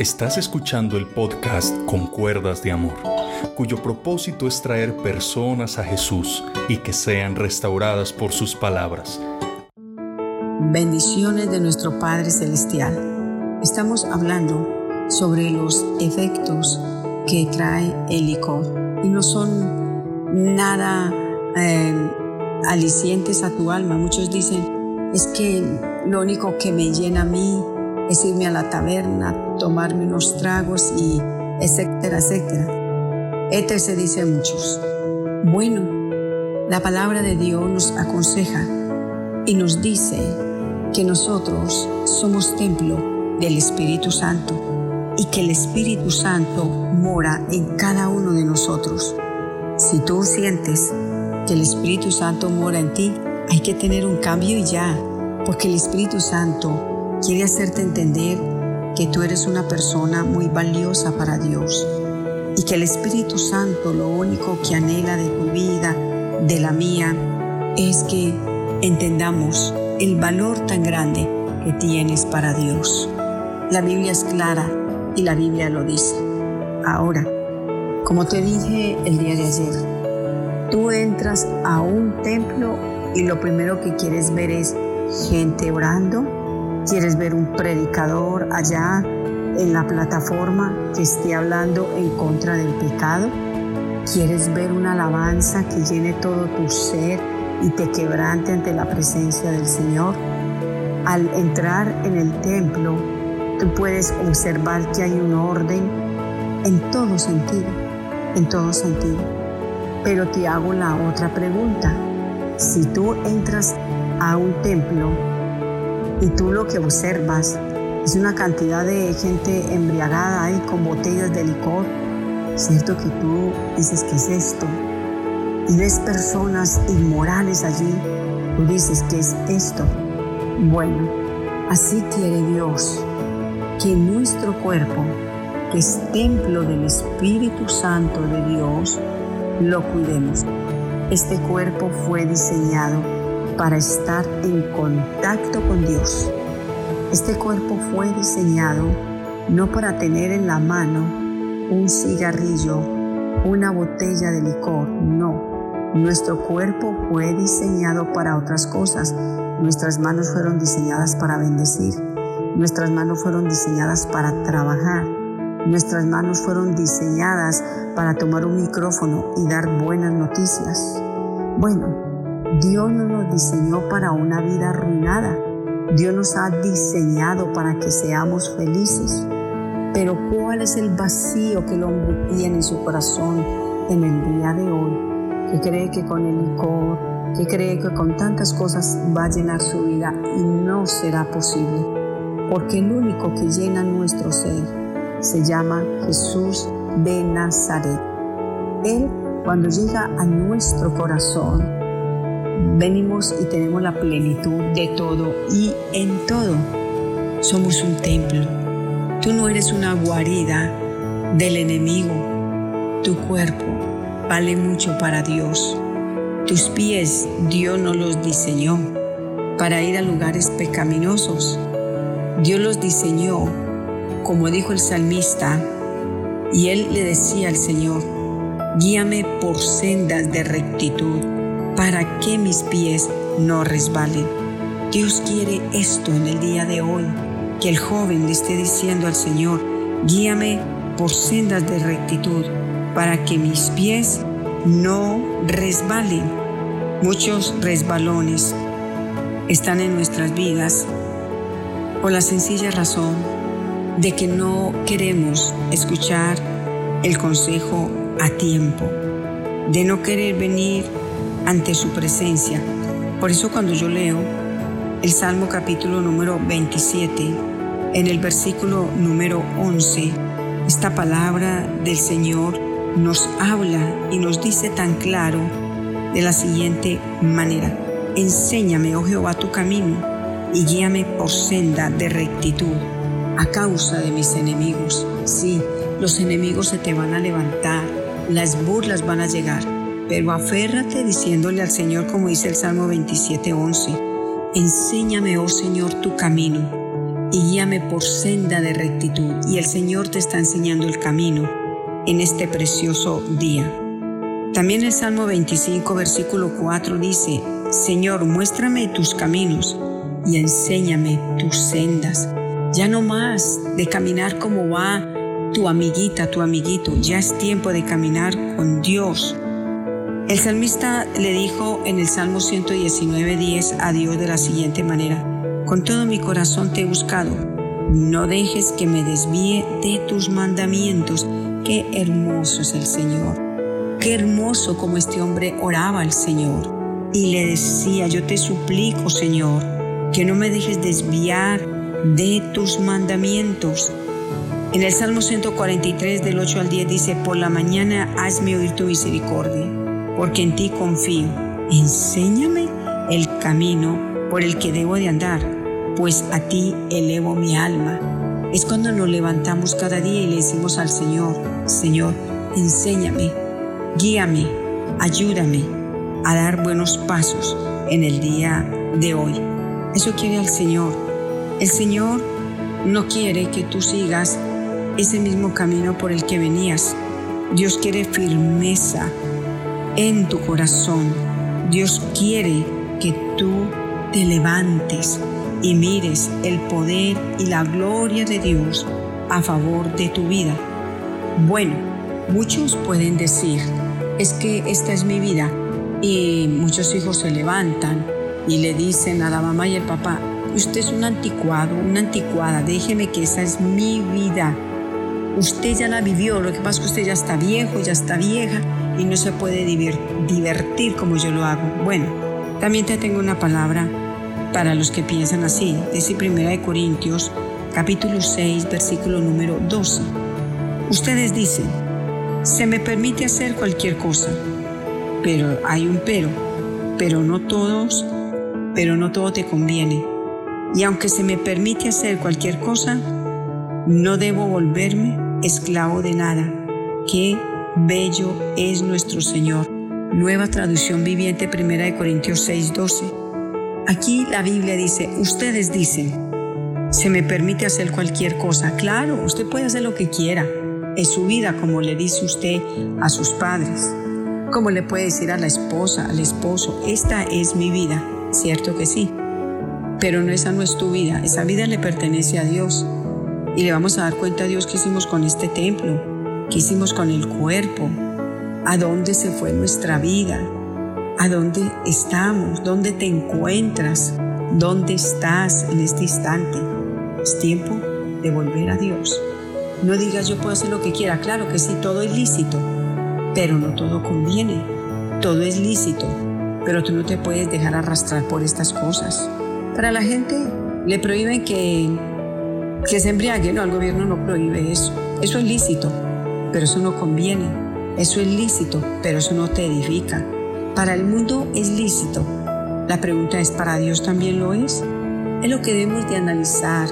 Estás escuchando el podcast Con Cuerdas de Amor, cuyo propósito es traer personas a Jesús y que sean restauradas por sus palabras. Bendiciones de nuestro Padre Celestial. Estamos hablando sobre los efectos que trae el licor y no son nada eh, alicientes a tu alma. Muchos dicen, es que lo único que me llena a mí es irme a la taberna, tomarme unos tragos y etcétera, etcétera. Este se dice muchos. Bueno, la palabra de Dios nos aconseja y nos dice que nosotros somos templo del Espíritu Santo y que el Espíritu Santo mora en cada uno de nosotros. Si tú sientes que el Espíritu Santo mora en ti, hay que tener un cambio y ya, porque el Espíritu Santo quiere hacerte entender que tú eres una persona muy valiosa para Dios y que el Espíritu Santo lo único que anhela de tu vida, de la mía, es que entendamos el valor tan grande que tienes para Dios. La Biblia es clara y la Biblia lo dice. Ahora, como te dije el día de ayer, tú entras a un templo y lo primero que quieres ver es gente orando, ¿Quieres ver un predicador allá en la plataforma que esté hablando en contra del pecado? ¿Quieres ver una alabanza que llene todo tu ser y te quebrante ante la presencia del Señor? Al entrar en el templo, tú puedes observar que hay un orden en todo sentido, en todo sentido. Pero te hago la otra pregunta. Si tú entras a un templo y tú lo que observas es una cantidad de gente embriagada ahí con botellas de licor, cierto que tú dices, ¿qué es esto? Y ves personas inmorales allí, tú dices, ¿qué es esto? Bueno, así quiere Dios que nuestro cuerpo, que es templo del Espíritu Santo de Dios, lo cuidemos. Este cuerpo fue diseñado para estar en contacto con Dios. Este cuerpo fue diseñado no para tener en la mano un cigarrillo, una botella de licor, no. Nuestro cuerpo fue diseñado para otras cosas. Nuestras manos fueron diseñadas para bendecir. Nuestras manos fueron diseñadas para trabajar. Nuestras manos fueron diseñadas para tomar un micrófono y dar buenas noticias. Bueno, Dios no nos diseñó para una vida arruinada. Dios nos ha diseñado para que seamos felices. Pero ¿cuál es el vacío que el hombre tiene en su corazón en el día de hoy? Que cree que con el licor, que cree que con tantas cosas va a llenar su vida y no será posible. Porque el único que llena nuestro ser se llama Jesús de Nazaret. Él, cuando llega a nuestro corazón, venimos y tenemos la plenitud de todo y en todo somos un templo. Tú no eres una guarida del enemigo. Tu cuerpo vale mucho para Dios. Tus pies Dios no los diseñó para ir a lugares pecaminosos. Dios los diseñó, como dijo el salmista, y él le decía al Señor, guíame por sendas de rectitud para que mis pies no resbalen. Dios quiere esto en el día de hoy, que el joven le esté diciendo al Señor, guíame por sendas de rectitud, para que mis pies no resbalen. Muchos resbalones están en nuestras vidas por la sencilla razón de que no queremos escuchar el consejo a tiempo, de no querer venir ante su presencia. Por eso cuando yo leo el Salmo capítulo número 27, en el versículo número 11, esta palabra del Señor nos habla y nos dice tan claro de la siguiente manera. Enséñame, oh Jehová, tu camino y guíame por senda de rectitud a causa de mis enemigos. Sí, los enemigos se te van a levantar, las burlas van a llegar, pero aférrate diciéndole al Señor como dice el Salmo 27:11, enséñame, oh Señor, tu camino y guíame por senda de rectitud. Y el Señor te está enseñando el camino en este precioso día. También el Salmo 25, versículo 4 dice, Señor, muéstrame tus caminos y enséñame tus sendas. Ya no más de caminar como va tu amiguita, tu amiguito, ya es tiempo de caminar con Dios. El salmista le dijo en el Salmo 119.10 a Dios de la siguiente manera, con todo mi corazón te he buscado, no dejes que me desvíe de tus mandamientos. Qué hermoso es el Señor. Qué hermoso como este hombre oraba al Señor y le decía, yo te suplico, Señor, que no me dejes desviar de tus mandamientos. En el Salmo 143 del 8 al 10 dice, por la mañana hazme oír tu misericordia, porque en ti confío. Enséñame el camino por el que debo de andar, pues a ti elevo mi alma. Es cuando nos levantamos cada día y le decimos al Señor, Señor, enséñame, guíame, ayúdame a dar buenos pasos en el día de hoy. Eso quiere el Señor. El Señor no quiere que tú sigas ese mismo camino por el que venías. Dios quiere firmeza en tu corazón. Dios quiere que tú te levantes y mires el poder y la gloria de Dios a favor de tu vida. Bueno, muchos pueden decir, es que esta es mi vida y muchos hijos se levantan y le dicen a la mamá y al papá, usted es un anticuado, una anticuada, déjeme que esa es mi vida. Usted ya la vivió, lo que pasa es que usted ya está viejo, ya está vieja y no se puede divertir como yo lo hago. Bueno, también te tengo una palabra para los que piensan así. Dice Primera de Corintios, capítulo 6, versículo número 12. Ustedes dicen, se me permite hacer cualquier cosa, pero hay un pero, pero no todos, pero no todo te conviene. Y aunque se me permite hacer cualquier cosa, no debo volverme esclavo de nada. Qué bello es nuestro Señor. Nueva traducción viviente, primera Corintios 6, 12. Aquí la Biblia dice, ustedes dicen, se me permite hacer cualquier cosa. Claro, usted puede hacer lo que quiera. Es su vida, como le dice usted a sus padres. Como le puede decir a la esposa, al esposo, esta es mi vida. Cierto que sí. Pero no esa no es tu vida. Esa vida le pertenece a Dios. Y le vamos a dar cuenta a Dios que hicimos con este templo, que hicimos con el cuerpo, a dónde se fue nuestra vida, a dónde estamos, dónde te encuentras, dónde estás en este instante. Es tiempo de volver a Dios. No digas yo puedo hacer lo que quiera, claro que sí, todo es lícito, pero no todo conviene. Todo es lícito, pero tú no te puedes dejar arrastrar por estas cosas. Para la gente le prohíben que, que se embriague, no, el gobierno no prohíbe eso. Eso es lícito, pero eso no conviene. Eso es lícito, pero eso no te edifica. Para el mundo es lícito. La pregunta es, ¿para Dios también lo es? Es lo que debemos de analizar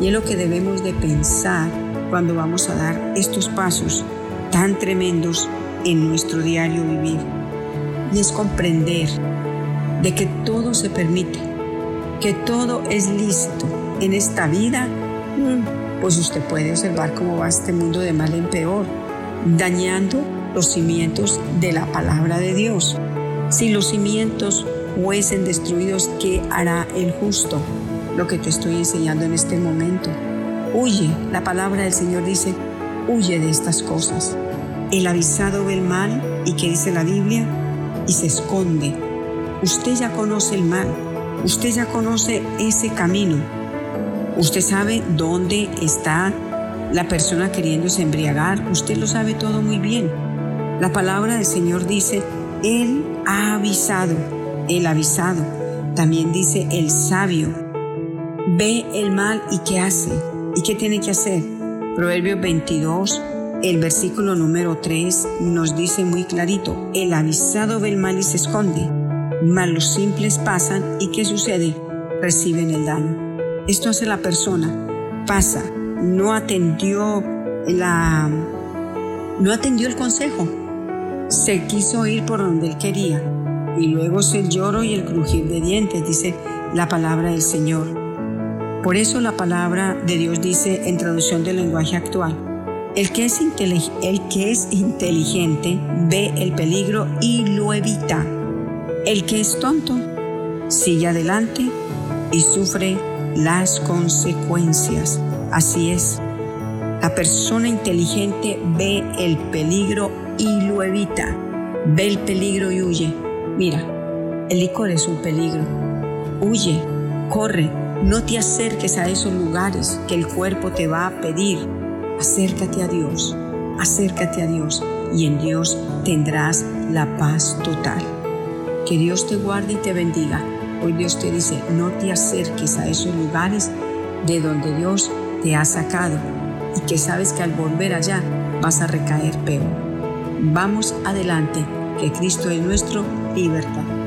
y es lo que debemos de pensar cuando vamos a dar estos pasos tan tremendos en nuestro diario vivir. Y es comprender de que todo se permite, que todo es lícito en esta vida. Pues usted puede observar cómo va este mundo de mal en peor, dañando los cimientos de la palabra de Dios. Si los cimientos fuesen destruidos, ¿qué hará el justo? Lo que te estoy enseñando en este momento. Huye, la palabra del Señor dice, huye de estas cosas. El avisado ve el mal y ¿qué dice la Biblia? Y se esconde. Usted ya conoce el mal, usted ya conoce ese camino. Usted sabe dónde está la persona queriéndose embriagar, usted lo sabe todo muy bien. La palabra del Señor dice, Él ha avisado, el avisado. También dice el sabio. Ve el mal y qué hace. ¿Y qué tiene que hacer? Proverbios 22, el versículo número 3 nos dice muy clarito, el avisado ve el mal y se esconde, mas los simples pasan y ¿qué sucede? Reciben el daño. Esto hace la persona, pasa, no atendió la no atendió el consejo. Se quiso ir por donde él quería y luego se el lloro y el crujir de dientes, dice la palabra del Señor. Por eso la palabra de Dios dice en traducción del lenguaje actual, el que, es el que es inteligente ve el peligro y lo evita. El que es tonto sigue adelante y sufre las consecuencias. Así es. La persona inteligente ve el peligro y lo evita. Ve el peligro y huye. Mira, el licor es un peligro. Huye, corre, no te acerques a esos lugares que el cuerpo te va a pedir. Acércate a Dios, acércate a Dios y en Dios tendrás la paz total. Que Dios te guarde y te bendiga. Hoy Dios te dice, no te acerques a esos lugares de donde Dios te ha sacado y que sabes que al volver allá vas a recaer peor. Vamos adelante, que Cristo es nuestro libertad.